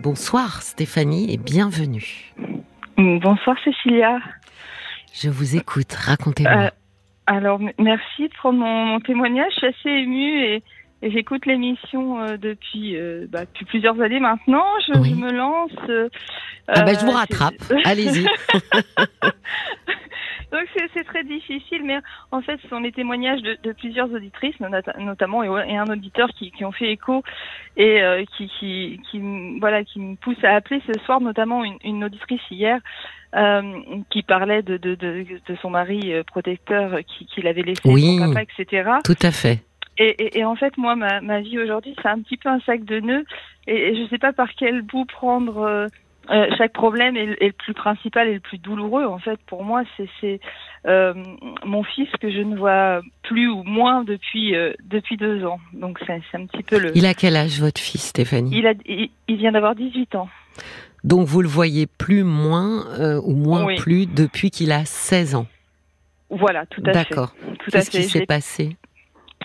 Bonsoir Stéphanie et bienvenue. Bonsoir Cécilia. Je vous écoute, racontez-moi. Euh, alors merci pour mon, témoignage, je suis assez émue et, j'écoute l'émission euh, depuis, euh, bah, depuis plusieurs années maintenant. Je, me lance. ah bah, je vous rattrape, allez-y. Donc c'est très difficile, mais en fait, ce sont les témoignages de, de plusieurs auditrices, notamment et, un auditeur qui, qui ont fait écho et euh, qui, qui, qui, voilà, qui me pousse à appeler ce soir, notamment une, une auditrice hier. Euh, qui parlait de, de, de, de son mari euh, protecteur qui, qui l'avait laissé oui, son papa, etc. Tout à fait. Et, et, et en fait, moi, ma, ma vie aujourd'hui, c'est un petit peu un sac de nœuds, et, je ne sais pas par quel bout prendre euh, euh, chaque problème est, le plus principal et le plus douloureux. En fait, pour moi, c'est euh, mon fils que je ne vois plus ou moins depuis euh, depuis deux ans. Donc c'est un petit peu le. Il a quel âge votre fils, Stéphanie? Il a il, vient d'avoir 18 ans. Donc vous le voyez plus moins ou moins plus depuis qu'il a 16 ans? Voilà, tout à fait. D'accord. Qu'est-ce qui s'est passé?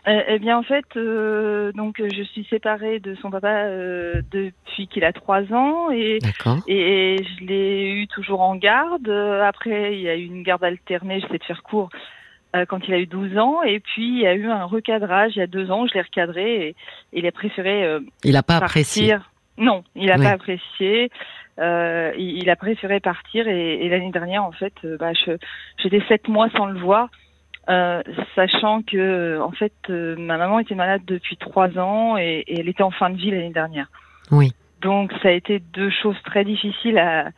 Eh bien, en fait, euh, donc je suis séparée de son papa euh, depuis qu'il a trois ans et, et, je l'ai eu toujours en garde. Après, il y a eu une garde alternée, je sais de faire court, quand il a eu 12 ans. Et puis, il y a eu un recadrage il y a deux ans, je l'ai recadré et, il a préféré. il n'a pas apprécié. Non, il n'a pas apprécié. il, a préféré partir et, l'année dernière, en fait, bah, j'étais sept mois sans le voir. Euh, sachant que en fait euh, ma maman était malade depuis trois ans et, elle était en fin de vie l'année dernière. Oui. Donc ça a été deux choses très difficiles à.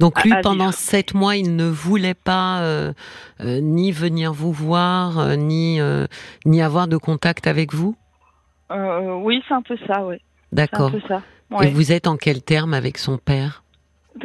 Donc lui, pendant sept mois, il ne voulait pas euh, ni venir vous voir, ni ni avoir de contact avec vous? oui, c'est un peu ça, oui. D'accord. Et vous êtes en quel terme avec son père?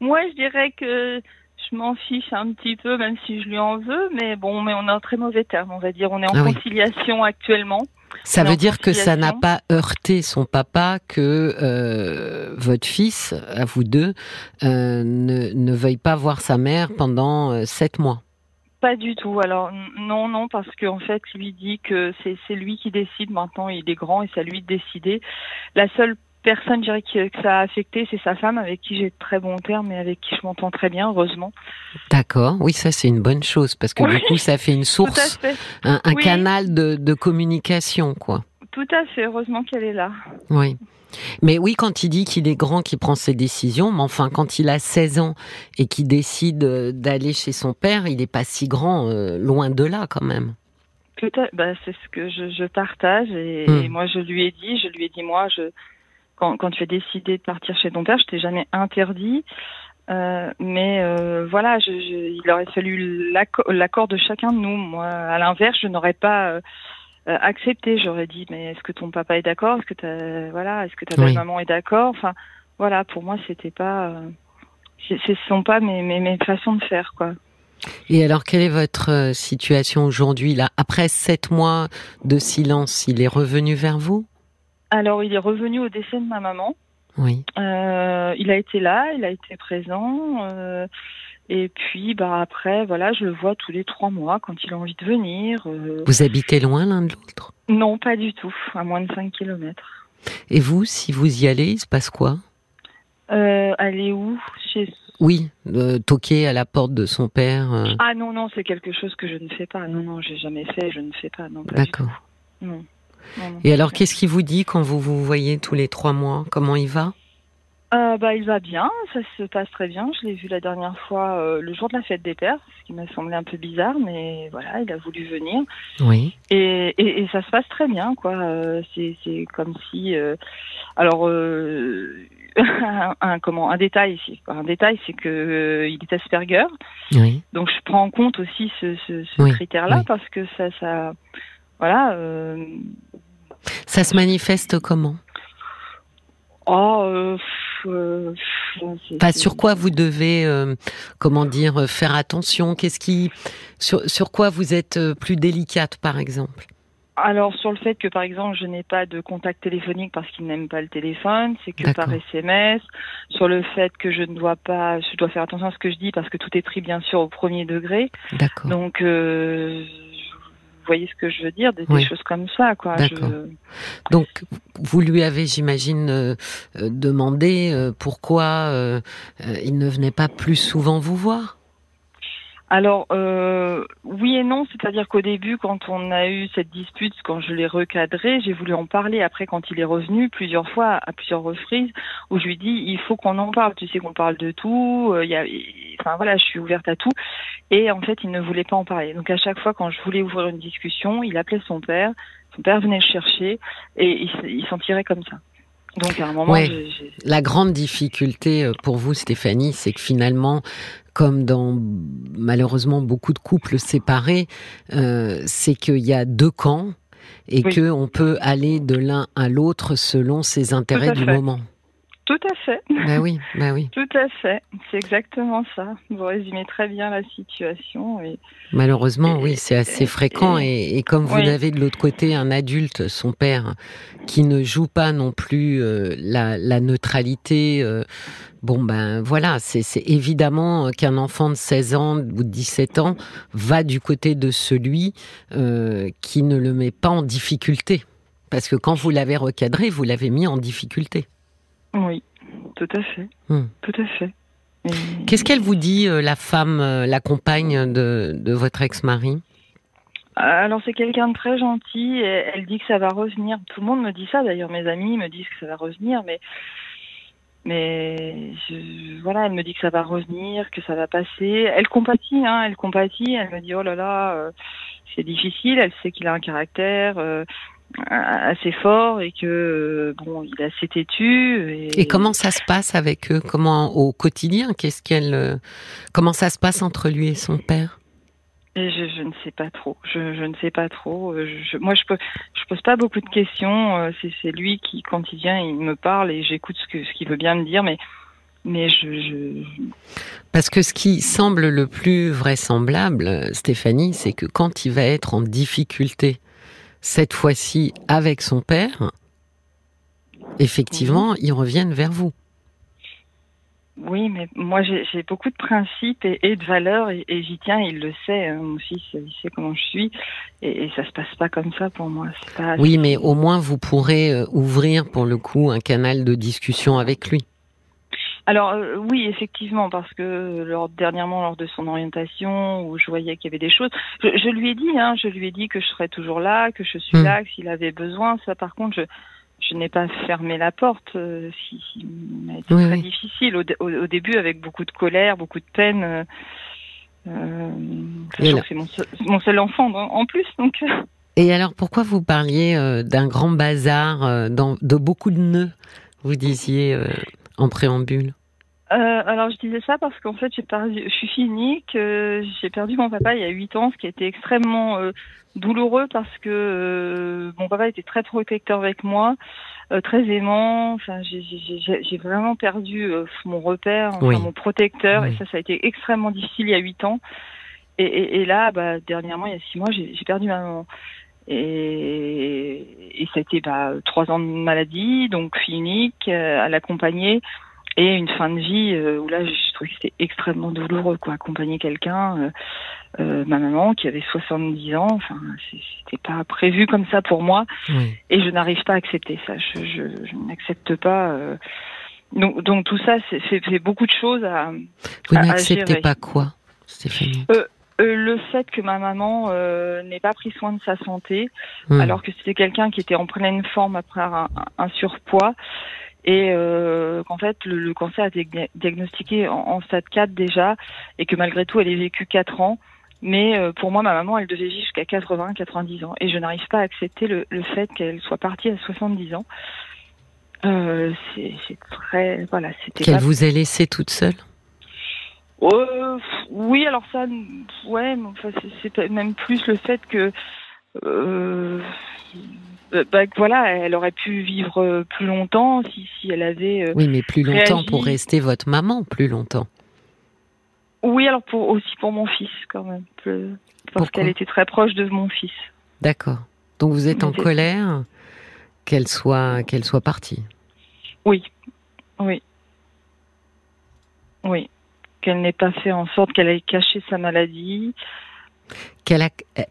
Moi, je dirais que je m'en fiche un petit peu, même si je lui en veux, mais bon, mais on est en très mauvais terme, on va dire. On est en ah conciliation actuellement. Ça veut dire que ça n'a pas heurté son papa que euh, votre fils, à vous deux, euh, ne, ne, veuille pas voir sa mère pendant euh, sept mois. Pas du tout. Alors non, non, parce qu'en fait, lui dit que c'est lui qui décide maintenant. Il est grand et c'est à lui de décider. La seule personne, je dirais, que, ça a affecté, c'est sa femme, avec qui j'ai de très bons termes et avec qui je m'entends très bien, heureusement. D'accord, oui, ça c'est une bonne chose, parce que du coup, ça fait une source, un, canal de, communication, quoi. Tout à fait, heureusement qu'elle est là. Oui. Mais oui, quand il dit qu'il est grand, qu'il prend ses décisions, mais enfin, quand il a 16 ans et qu'il décide euh, d'aller chez son père, il n'est pas si grand, euh, loin de là quand même. Bah, c'est ce que je, partage et, hmm. et, moi je lui ai dit, je lui ai dit moi, je, quand, quand tu as décidé de partir chez ton père, je t'ai jamais interdit. Euh, mais euh, voilà, je, je, il aurait fallu l'accord de chacun de nous. Moi, à l'inverse, je n'aurais pas euh, accepté. J'aurais dit, mais est-ce que ton papa est d'accord? Est-ce que ta voilà, est-ce que ta belle maman est d'accord? Enfin, voilà, pour moi, c'était pas, ce sont pas mes, mes, mes façons de faire, quoi. Et alors, quelle est votre situation aujourd'hui là? Après sept mois de silence, il est revenu vers vous? Alors, il est revenu au décès de ma maman. Oui. Euh, il a été là, il a été présent. Euh, et puis, bah après, voilà, je le vois tous les trois mois quand il a envie de venir. Euh. Vous habitez loin l'un de l'autre? Non, pas du tout, à moins de 5 kilomètres. Et vous, si vous y allez, il se passe quoi? Aller où? Chez oui, toquer à la porte de son père. Ah non, non, c'est quelque chose que je ne fais pas. Non, non, j'ai jamais fait, je ne fais pas. D'accord. Non. Et alors, qu'est-ce qu'il vous dit quand vous vous voyez tous les trois mois? Comment il va? Euh, bah, il va bien, ça se passe très bien. Je l'ai vu la dernière fois euh, le jour de la fête des pères, ce qui m'a semblé un peu bizarre, mais voilà, il a voulu venir. Oui. Et, et, ça se passe très bien, quoi. Euh, c'est, c'est comme si, alors, un, comment, un détail ici. Un détail, c'est que il est Asperger. Oui. Donc je prends en compte aussi ce, ce, ce critère-là parce que ça, ça, voilà. Euh, Ça se manifeste comment Oh, euh, euh, sur quoi vous devez, comment dire, faire attention? Qu'est-ce qui, sur, sur quoi vous êtes plus délicate, par exemple? Alors sur le fait que par exemple je n'ai pas de contact téléphonique parce qu'il n'aime pas le téléphone, c'est que par SMS. Sur le fait que je ne dois pas, je dois faire attention à ce que je dis parce que tout est pris bien sûr au premier degré. D'accord. Donc euh, voyez ce que je veux dire, des, choses comme ça, quoi. Donc, vous lui avez, j'imagine, euh, euh, demandé pourquoi il ne venait pas plus souvent vous voir? Alors euh, oui et non, c'est-à-dire qu'au début, quand on a eu cette dispute, quand je l'ai recadré, j'ai voulu en parler. Après, quand il est revenu plusieurs fois, à plusieurs reprises, où je lui dis il faut qu'on en parle. Tu sais qu'on parle de tout. Euh, il y a, enfin voilà, je suis ouverte à tout. Et en fait, il ne voulait pas en parler. Donc à chaque fois, quand je voulais ouvrir une discussion, il appelait son père. Son père venait le chercher et il, il s'en tirait comme ça. Donc à un moment, la grande difficulté euh, pour vous, Stéphanie, c'est que finalement, comme dans malheureusement beaucoup de couples séparés, euh, c'est qu'il y a deux camps et que on peut aller de l'un à l'autre selon ses intérêts du moment. Tout à fait. Ben oui, ben oui. Tout à fait. C'est exactement ça. Vous résumez très bien la situation. Et, Malheureusement, oui, c'est assez fréquent. Et, comme vous avez de l'autre côté un adulte, son père, qui ne joue pas non plus euh, la, neutralité, euh, bon ben voilà, c'est évidemment qu'un enfant de 16 ans ou de 17 ans va du côté de celui euh, qui ne le met pas en difficulté. Parce que quand vous l'avez recadré, vous l'avez mis en difficulté. Oui, tout à fait. Hmm. Tout à fait. Qu'est-ce qu'elle vous dit, euh, la femme, euh, la compagne de, de votre ex-mari? Alors c'est quelqu'un de très gentil. Et elle dit que ça va revenir. Tout le monde me dit ça. D'ailleurs, mes amis me disent que ça va revenir, mais mais voilà, elle me dit que ça va revenir, que ça va passer. Elle compatit, hein, elle compatit. Elle me dit oh là là, euh, c'est difficile. Elle sait qu'il a un caractère assez fort et que bon, il est assez têtu. Et... comment ça se passe avec eux? Comment au quotidien Qu'est-ce qu'elle euh, Comment ça se passe entre lui et son père? Je, je, ne sais pas trop. Je, je ne sais pas trop. Je, moi, je peux, je pose pas beaucoup de questions. Euh, c'est lui qui, quand il vient, il me parle et j'écoute ce que ce qu'il veut bien me dire, mais mais je, Parce que ce qui semble le plus vraisemblable, Stéphanie, c'est que quand il va être en difficulté cette fois-ci avec son père, effectivement, ils reviennent vers vous. Oui, mais moi j'ai beaucoup de principes et, de valeurs et, j'y tiens. Il le sait, hein, mon fils, il sait comment je suis et, et, ça se passe pas comme ça pour moi. oui, mais au moins vous pourrez euh, ouvrir pour le coup un canal de discussion avec lui. Alors euh, oui, effectivement, parce que lors, dernièrement, lors de son orientation, où je voyais qu'il y avait des choses, je, lui ai dit, hein, je lui ai dit que je serais toujours là, que je suis hmm. là, que s'il avait besoin. Ça, par contre, je, je n'ai pas fermé la porte. Euh, si, si été très difficile au, au, début, avec beaucoup de colère, beaucoup de peine. Euh, euh c'est mon, mon, seul enfant en plus, donc. Et alors, pourquoi vous parliez d'un grand bazar, dans, de beaucoup de nœuds, vous disiez en préambule? Euh, alors je disais ça parce qu'en fait j'ai perdu, je suis unique, euh, j'ai perdu mon papa il y a 8 ans, ce qui a été extrêmement euh, douloureux parce que euh, mon papa était très protecteur avec moi, très aimant. Enfin j'ai vraiment perdu mon repère, enfin, mon protecteur et ça ça a été extrêmement difficile il y a 8 ans. Et, et, et là bah, dernièrement il y a 6 mois j'ai perdu ma maman. Et, et ça a été bah, 3 ans de maladie, donc unique, à l'accompagner et une fin de vie euh, où là je trouvais que c'était extrêmement douloureux quoi accompagner quelqu'un euh, euh, ma maman qui avait 70 ans enfin c'était pas prévu comme ça pour moi et je n'arrive pas à accepter ça. Je, je, je n'accepte pas donc, donc tout ça c'est beaucoup de choses à vous n'acceptez pas quoi Stéphanie? Le fait que ma maman n'ait pas pris soin de sa santé, hmm. alors que c'était quelqu'un qui était en pleine forme après un surpoids, et euh, qu'en fait le, cancer a été diagnostiqué en, stade 4 déjà et que malgré tout elle ait vécu 4 ans. Mais euh, pour moi, ma maman, elle devait vivre jusqu'à 80, 90 ans. Et je n'arrive pas à accepter le, le fait qu'elle soit partie à 70 ans. Euh, c'est très... Voilà, c'était... Qu'elle vous ait laissé toute seule? Euh, Oui, alors ça... Ouais, mais enfin, c'est même plus le fait que... Euh, bah, voilà, elle aurait pu vivre euh, plus longtemps si, si elle avait. Euh, oui, mais plus longtemps pour rester votre maman, plus longtemps. Oui, alors pour, aussi pour mon fils quand même, parce qu'elle était très proche de mon fils. D'accord. Donc vous êtes en colère qu'elle soit qu'elle soit partie. Oui, oui, oui. Qu'elle n'ait pas fait en sorte qu'elle ait caché sa maladie. qu'elle a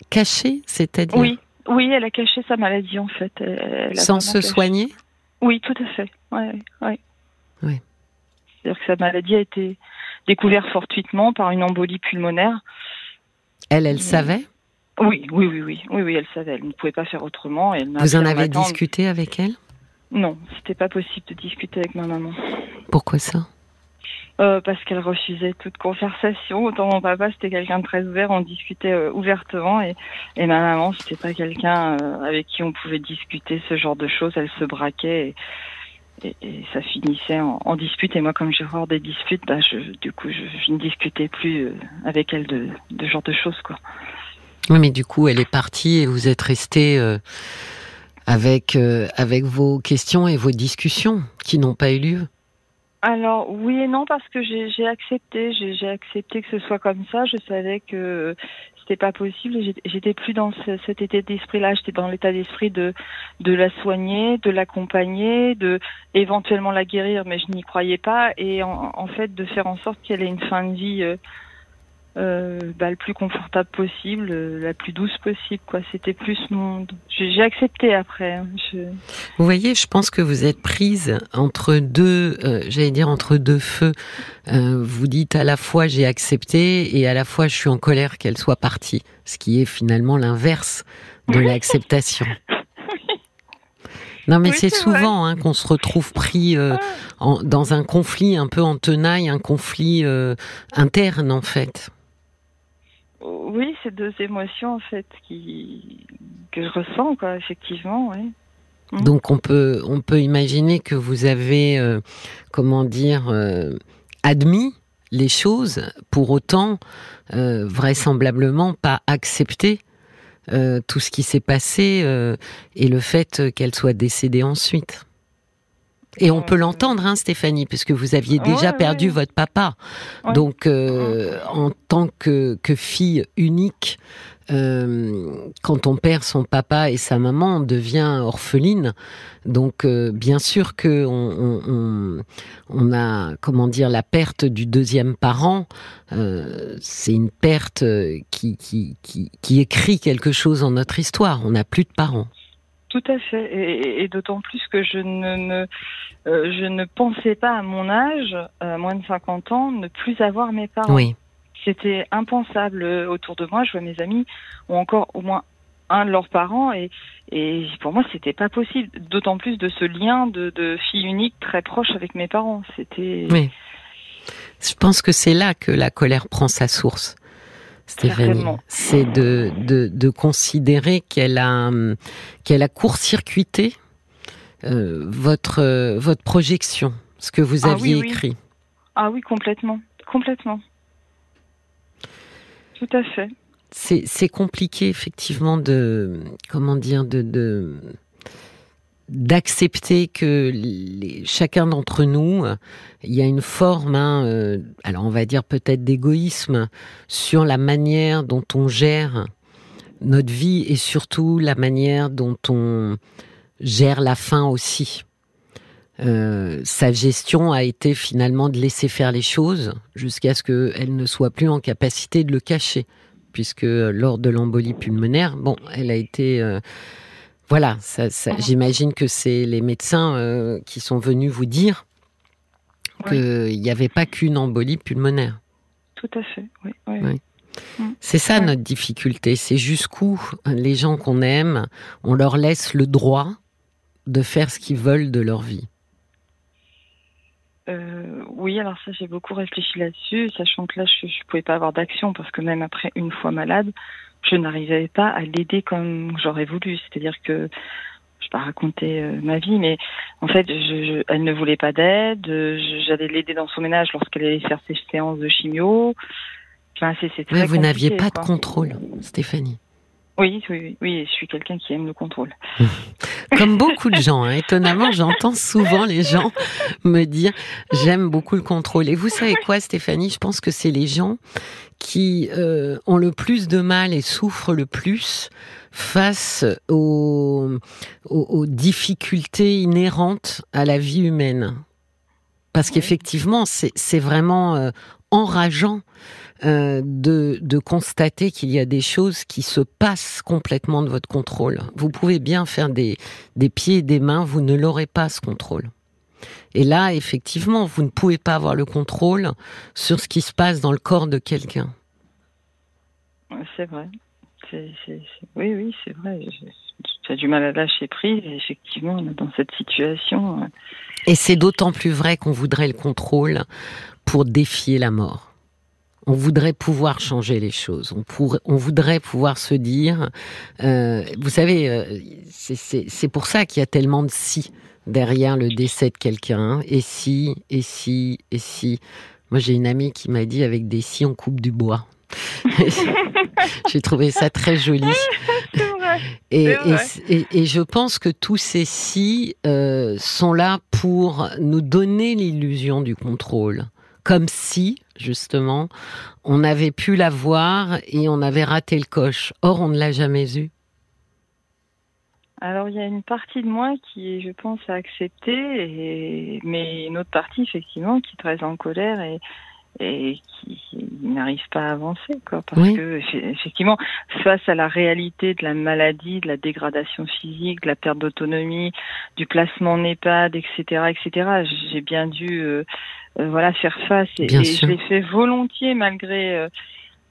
caché, c'est-à-dire? Oui, oui, elle a caché sa maladie en fait. Sans se soigner Oui, tout à fait. Ouais, ouais. Oui. C'est-à-dire que sa maladie a été découverte fortuitement par une embolie pulmonaire. Elle, elle savait? Oui, oui, oui, oui, oui, oui, elle savait. Elle ne pouvait pas faire autrement. Elle Vous en avez discuté avec elle? Non, c'était pas possible de discuter avec ma maman. Pourquoi ça? Euh, parce qu'elle refusait toute conversation. Autant mon papa, c'était quelqu'un de très ouvert, on discutait euh, ouvertement, et, ma maman, c'était pas quelqu'un euh, avec qui on pouvait discuter ce genre de choses. Elle se braquait et, ça finissait en, dispute. Et moi, comme j'ai horreur des disputes, bah, du coup, je, ne discutais plus avec elle de, de ce genre de choses, quoi. Oui, mais du coup, elle est partie et vous êtes resté avec avec vos questions et vos discussions qui n'ont pas eu lieu. Alors oui et non parce que j'ai accepté, j'ai accepté que ce soit comme ça. Je savais que c'était pas possible. J'étais plus dans cet état d'esprit-là. J'étais dans l'état d'esprit de de la soigner, de l'accompagner, de éventuellement la guérir, mais je n'y croyais pas. Et en, en, fait, de faire en sorte qu'elle ait une fin de vie euh, euh, bah, le plus confortable possible, euh, la plus douce possible. Quoi, c'était plus mon. J'ai accepté après. Hein, vous voyez, je pense que vous êtes prise entre deux, euh, j'allais dire entre deux feux. vous dites à la fois j'ai accepté et à la fois je suis en colère qu'elle soit partie, ce qui est finalement l'inverse de l'acceptation. Non, mais c'est souvent hein, qu'on se retrouve pris en, dans un conflit un peu en tenaille, un conflit interne en fait. Oui, c'est deux émotions en fait qui que je ressens quoi, effectivement, oui. Mm. Donc on peut on peut imaginer que vous avez euh, comment dire euh, admis les choses, pour autant euh, vraisemblablement pas accepté tout ce qui s'est passé et le fait qu'elle soit décédée ensuite. Et on peut l'entendre, hein, Stéphanie, puisque vous aviez déjà perdu votre papa. Donc, euh, en tant que, que fille unique, euh, quand on perd son papa et sa maman, on devient orpheline. Donc, euh, bien sûr que on, on, on, a, comment dire, la perte du deuxième parent. Euh, c'est une perte qui, qui, qui, qui écrit quelque chose en notre histoire. On n'a plus de parents. Tout à fait, et, et d'autant plus que je ne me, euh, je ne pensais pas à mon âge, euh, moins de 50 ans, ne plus avoir mes parents. Oui. C'était impensable autour de moi. Je vois mes amis ont encore au moins un de leurs parents et, et pour moi c'était pas possible. D'autant plus de ce lien de, de fille unique très proche avec mes parents. C'était. Oui. Je pense que c'est là que la colère prend sa source. Stéphanie, c'est de, de, de, considérer qu'elle a, qu'elle a court-circuité euh, votre, euh, votre projection, ce que vous ah aviez écrit. Ah oui, complètement, complètement. Tout à fait. C'est compliqué effectivement de comment dire de, de d'accepter que chacun d'entre nous, il y a une forme, hein, euh, alors on va dire peut-être d'égoïsme sur la manière dont on gère notre vie et surtout la manière dont on gère la fin aussi. Euh, sa gestion a été finalement de laisser faire les choses jusqu'à ce qu'elle ne soit plus en capacité de le cacher, puisque lors de l'embolie pulmonaire, bon, elle a été euh, voilà, ça, ça, mhm. j'imagine que c'est les médecins euh, qui sont venus vous dire qu'il n'y avait pas qu'une embolie pulmonaire. Tout à fait, oui. oui. Mm. C'est ça notre difficulté, c'est jusqu'où les gens qu'on aime, on leur laisse le droit de faire ce qu'ils veulent de leur vie. Euh, oui, alors ça j'ai beaucoup réfléchi là-dessus, sachant que là je ne pouvais pas avoir d'action parce que même après une fois malade, je n'arrivais pas à l'aider comme j'aurais voulu. C'est-à-dire que je pas raconter euh, ma vie, mais en fait, je, elle ne voulait pas d'aide. J'allais l'aider dans son ménage lorsqu'elle allait faire ses séances de chimio. Enfin, c'est, vous n'aviez pas de contrôle, Stéphanie. Oui, oui, oui, je suis quelqu'un qui aime le contrôle. Comme beaucoup de gens, hein. étonnamment, j'entends souvent les gens me dire j'aime beaucoup le contrôle. Et vous savez quoi, Stéphanie? Je pense que c'est les gens qui euh, ont le plus de mal et souffrent le plus face aux, aux, difficultés inhérentes à la vie humaine. Parce qu'effectivement, c'est vraiment euh, enrageant euh, de, de constater qu'il y a des choses qui se passent complètement de votre contrôle. Vous pouvez bien faire des, des pieds et des mains, vous ne l'aurez pas ce contrôle. Et là, effectivement, vous ne pouvez pas avoir le contrôle sur ce qui se passe dans le corps de quelqu'un. C'est vrai. Oui, oui, c'est vrai. J'ai du mal à lâcher prise. Et effectivement, dans cette situation. Et c'est d'autant plus vrai qu'on voudrait le contrôle pour défier la mort on voudrait pouvoir changer les choses. On, on voudrait pouvoir se dire, euh, vous savez, euh, c'est pour ça qu'il y a tellement de si derrière le décès de quelqu'un. Et si, et si, et si. Moi, j'ai une amie qui m'a dit avec des si, on coupe du bois. j'ai trouvé ça très joli. Et, et, je pense que tous ces si euh, sont là pour nous donner l'illusion du contrôle. Comme si, justement, on avait pu la voir et on avait raté le coche. Or, on ne l'a jamais eu. Alors, il y a une partie de moi qui je pense, à accepter, mais une autre partie, effectivement, qui est très en colère et, et qui n'arrive pas à avancer, quoi. Parce que, effectivement, face à la réalité de la maladie, de la dégradation physique, de la perte d'autonomie, du placement en EHPAD, etc., etc., j'ai bien dû euh, euh, voilà faire face et, je l'ai fait volontiers malgré euh,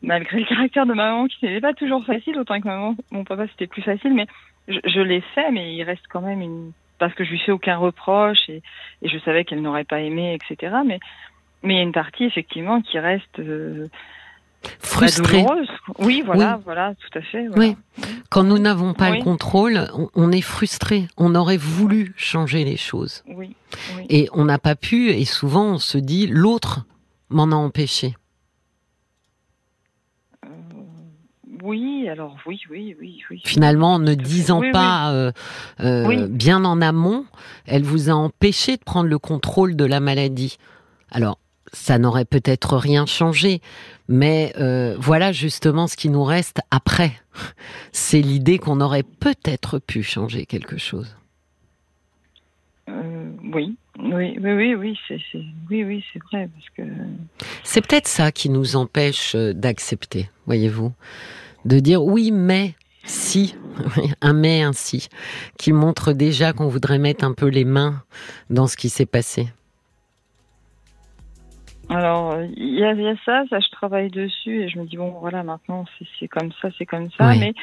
malgré le caractère de maman qui n'était pas toujours facile autant que maman mon papa c'était plus facile mais je, je l'ai fait mais il reste quand même une parce que je lui fais aucun reproche et, et je savais qu'elle n'aurait pas aimé etc mais mais il y a une partie effectivement qui reste euh, frustrée. Oui, voilà, voilà, tout à fait. Oui. Quand nous n'avons pas le contrôle, on, est frustré. On aurait voulu changer les choses. Oui. Et on n'a pas pu, et souvent on se dit, l'autre m'en a empêché. Euh, oui, alors oui, oui, oui, oui. Finalement, en ne disant pas euh, euh, bien en amont, elle vous a empêché de prendre le contrôle de la maladie. Alors, ça n'aurait peut-être rien changé, mais euh, voilà justement ce qui nous reste après. C'est l'idée qu'on aurait peut-être pu changer quelque chose. Euh, oui, oui, oui, oui, c'est, oui, oui, c'est vrai parce que c'est peut-être ça qui nous empêche d'accepter, voyez-vous, de dire oui, mais si, un mais ainsi, qui montre déjà qu'on voudrait mettre un peu les mains dans ce qui s'est passé. Alors, il y, a ça, ça je travaille dessus et je me dis bon voilà maintenant c'est comme ça, c'est comme ça, mais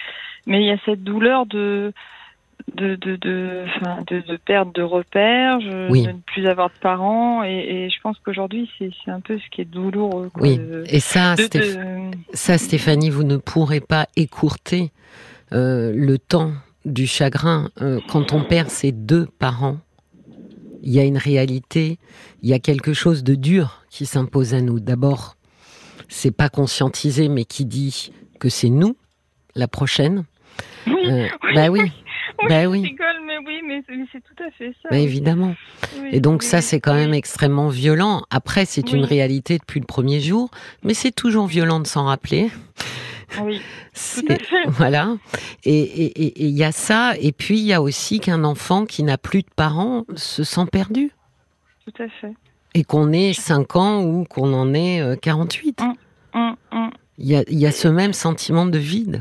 mais il y a cette douleur de de de de, perte de repères, de ne plus avoir de parents et, je pense qu'aujourd'hui c'est un peu ce qui est douloureux. oui. et ça, ça Stéphanie, vous ne pourrez pas écourter euh, le temps du chagrin euh, quand on perd ses deux parents il y a une réalité, il y a quelque chose de dur qui s'impose à nous. D'abord, c'est pas conscientisé, mais qui dit que c'est nous, la prochaine. Oui, euh, bah oui. Bah oui. Rigole, mais oui, mais c'est tout à fait ça. Évidemment. et donc ça, c'est quand même extrêmement violent. Après, c'est une réalité depuis le premier jour, mais c'est toujours violent de s'en rappeler. Oui, Voilà. Et il y a ça, et puis il y a aussi qu'un enfant qui n'a plus de parents se sent perdu. Tout à fait. Et qu'on ait 5 ans ou qu'on en ait 48. Euh, hum, hum, hum. Il y, a, y a ce même sentiment de vide.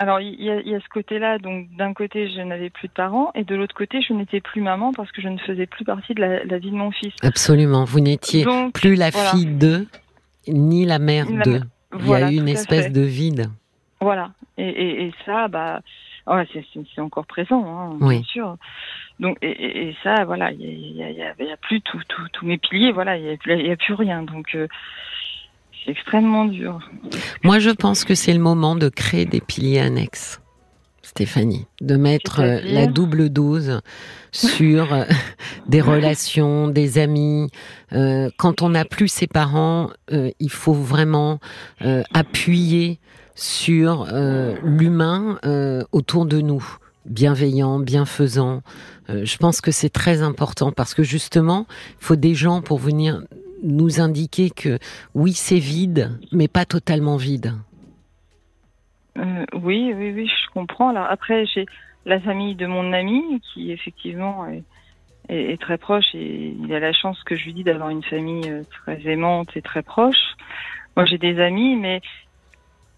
Alors il y, a, ce côté-là, donc d'un côté je n'avais plus de parents et de l'autre côté je n'étais plus maman parce que je ne faisais plus partie de la, vie de mon fils. Absolument, vous n'étiez plus la fille d'eux ni la mère d'eux. Il y a eu une espèce de vide. Voilà. Et, ça, bah, c'est encore présent, hein, bien sûr. Donc, et, ça, voilà, il n'y a, plus tous mes piliers, voilà, il n'y a, plus rien. Donc, euh, c'est extrêmement dur. Moi, je pense que c'est le moment de créer des piliers annexes. Stéphanie, de mettre euh, la double dose sur euh, des relations, des amis. Euh, quand on n'a plus ses parents, il faut vraiment appuyer sur l'humain autour de nous, bienveillant, bienfaisant. je pense que c'est très important parce que justement, il faut des gens pour venir nous indiquer que oui, c'est vide, mais pas totalement vide. Euh, oui, oui, oui, je comprends. Alors après, j'ai la famille de mon ami qui effectivement est, est, très proche et il a la chance que je lui dis d'avoir une famille très aimante et très proche. Moi, j'ai des amis, mais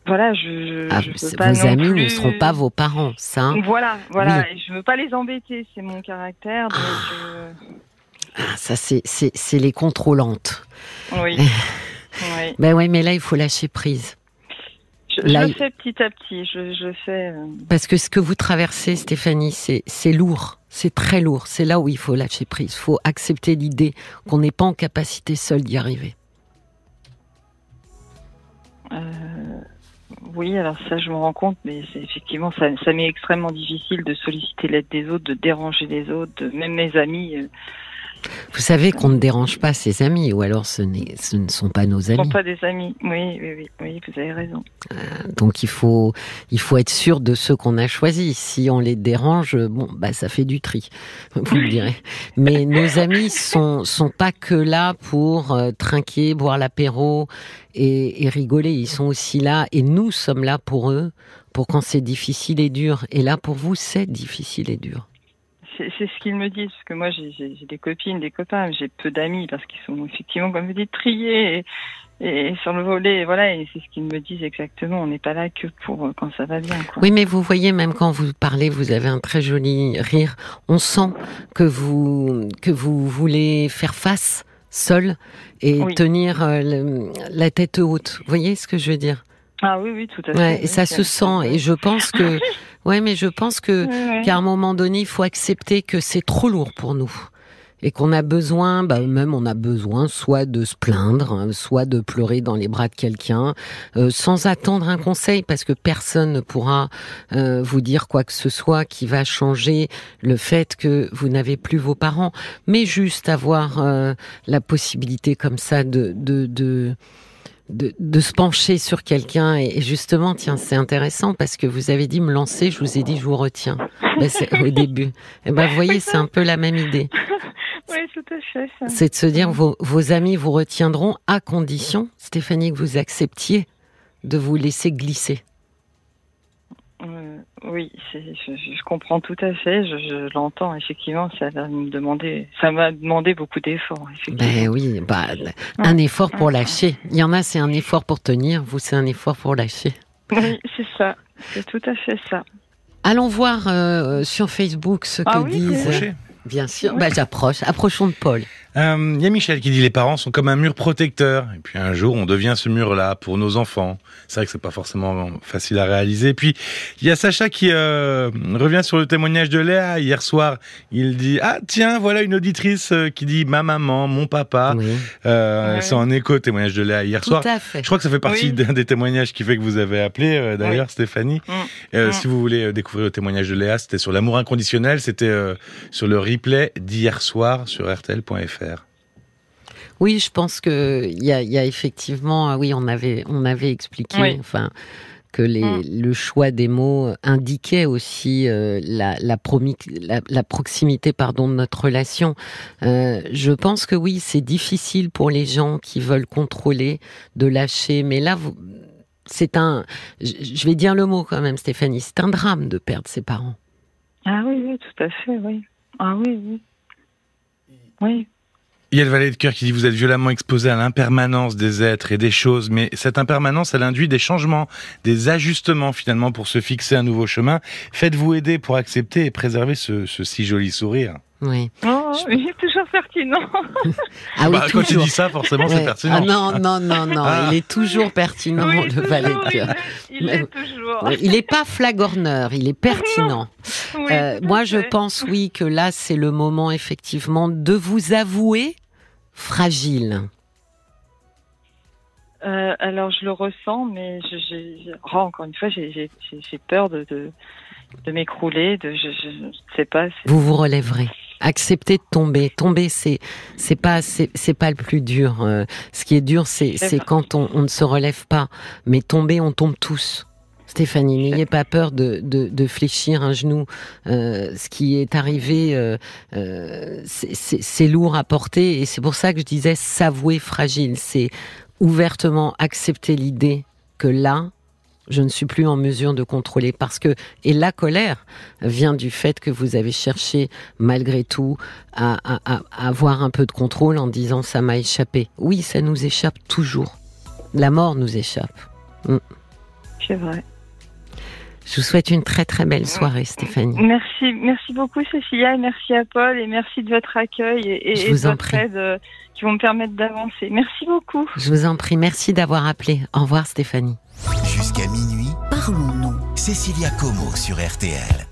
voilà, je, ah, vos amis ne seront pas vos parents, ça. Hein. voilà, voilà. Et je veux pas les embêter, c'est mon caractère. Donc ah. Ah ça c'est les contrôlantes. Oui. oui. Ben ouais, mais là il faut lâcher prise. Je, le fais petit à petit. Je, je fais. Euh, Parce que ce que vous traversez, Stéphanie, c'est lourd. C'est très lourd. C'est là où il faut lâcher prise. Il faut accepter l'idée qu'on n'est pas en capacité seul d'y arriver. Euh, oui, alors ça, je me rends compte, mais effectivement, ça, ça m'est extrêmement difficile de solliciter l'aide des autres, de déranger les autres, même mes amis. Euh, vous savez qu'on ne dérange pas ses amis, ou alors ce, ce ne sont pas nos amis. Ce ne sont pas des amis, oui, oui, oui, vous avez raison. Euh, donc il faut, il faut être sûr de ceux qu'on a choisis. Si on les dérange, bon, bah ça fait du tri, vous me direz. Mais nos amis sont, sont pas que là pour euh, trinquer, boire l'apéro et, et rigoler. Ils sont aussi là, et nous sommes là pour eux, pour quand c'est difficile et dur. Et là, pour vous, c'est difficile et dur c'est ce qu'ils me disent, parce que moi j'ai des copines, des copains, j'ai peu d'amis parce qu'ils sont effectivement, comme vous dites, triés et, sur le volet, voilà, et c'est ce qu'ils me disent exactement. On n'est pas là que pour euh, quand ça va bien. Oui, mais vous voyez, même quand vous parlez, vous avez un très joli rire. On sent que vous que vous voulez faire face seul et tenir euh, la tête haute. Vous voyez ce que je veux dire? Ah oui, oui, tout à fait. et ça se sent. Et je pense que, ouais, mais je pense que qu'à un moment donné, il faut accepter que c'est trop lourd pour nous et qu'on a besoin, bah, même on a besoin, soit de se plaindre, hein, soit de pleurer dans les bras de quelqu'un, euh, sans attendre un conseil, parce que personne ne pourra euh, vous dire quoi que ce soit qui va changer le fait que vous n'avez plus vos parents, mais juste avoir euh, la possibilité comme ça de, de, de de, se pencher sur quelqu'un et, justement, tiens, c'est intéressant parce que vous avez dit me lancer, je vous ai dit je vous retiens ben, au début. Et eh ben, vous voyez, c'est un peu la même idée. Oui, tout à fait. C'est de se dire vos, vos amis vous retiendront à condition, Stéphanie, que vous acceptiez de vous laisser glisser. Euh, oui, je, comprends tout à fait. Je, l'entends effectivement. Ça va me demander, ça m'a demandé beaucoup d'efforts. Ben oui, bah, un effort pour lâcher. Il y en a, c'est un effort pour tenir. Vous, c'est un effort pour lâcher. Oui, c'est ça. C'est tout à fait ça. Allons voir euh, sur Facebook ce ah que disent. Bien sûr. Bah, j'approche. Approchons de Paul. Il euh, y a Michel qui dit les parents sont comme un mur protecteur. Et puis un jour, on devient ce mur-là pour nos enfants. C'est vrai que c'est pas forcément facile à réaliser. Puis il y a Sacha qui euh, revient sur le témoignage de Léa hier soir. Il dit ah tiens voilà une auditrice euh, qui dit ma maman, mon papa. C'est en écho témoignage de Léa hier soir. Je crois que ça fait partie d'un des témoignages qui fait que vous avez appelé d'ailleurs Stéphanie. Mm. Mm. Si vous voulez découvrir le témoignage de Léa, c'était sur l'amour inconditionnel. C'était sur le replay d'hier soir sur rtl.fr. Oui, je pense que il y a, effectivement, ah oui, on avait, on avait expliqué, enfin, que les, mm. le choix des mots indiquait aussi euh, la, la, la, proximité pardon, de notre relation. Euh, je pense que oui, c'est difficile pour les gens qui veulent contrôler de lâcher, mais là, c'est un, je vais dire le mot quand même, Stéphanie, c'est un drame de perdre ses parents. Ah oui, oui, tout à fait, oui. Ah oui, oui. Oui. Il y a le valet de cœur qui dit vous êtes violemment exposé à l'impermanence des êtres et des choses, mais cette impermanence, elle induit des changements, des ajustements finalement pour se fixer un nouveau chemin. Faites-vous aider pour accepter et préserver ce, si joli sourire. Oui. Oh, il est toujours pertinent. ah oui, bah, quand tu dis ça, forcément, c'est pertinent. Ah non, non, non, non, ah. il est toujours pertinent, le valet de cœur. Il, est toujours. Il n'est pas flagorneur, il est pertinent. Euh, moi, je pense, oui, que là, c'est le moment, effectivement, de vous avouer fragile euh, alors je le ressens, mais je, oh, encore une fois, j'ai peur de, de, m'écrouler. De, je ne sais pas. Vous vous relèverez. Acceptez de tomber. Tomber, c'est c'est pas c'est pas le plus dur. Euh, ce qui est dur, c'est c'est quand on, on ne se relève pas. Mais tomber, on tombe tous. Stéphanie, n'ayez pas peur de, de, fléchir un genou. Euh, ce qui est arrivé, euh, euh, c'est lourd à porter et c'est pour ça que je disais s'avouer fragile. C'est ouvertement accepter l'idée que là, je ne suis plus en mesure de contrôler parce que et la colère vient du fait que vous avez cherché malgré tout à, avoir un peu de contrôle en disant ça m'a échappé. Oui, ça nous échappe toujours. La mort nous échappe. Mm. C'est vrai. Je vous souhaite une très très belle soirée, Stéphanie. Merci, merci beaucoup, Cécilia, et merci à Paul, et merci de votre accueil et, de votre aide euh, qui vont me permettre d'avancer. Merci beaucoup. Je vous en prie, merci d'avoir appelé. Au revoir, Stéphanie. Jusqu'à minuit, parlons-nous. Cécilia Como sur RTL.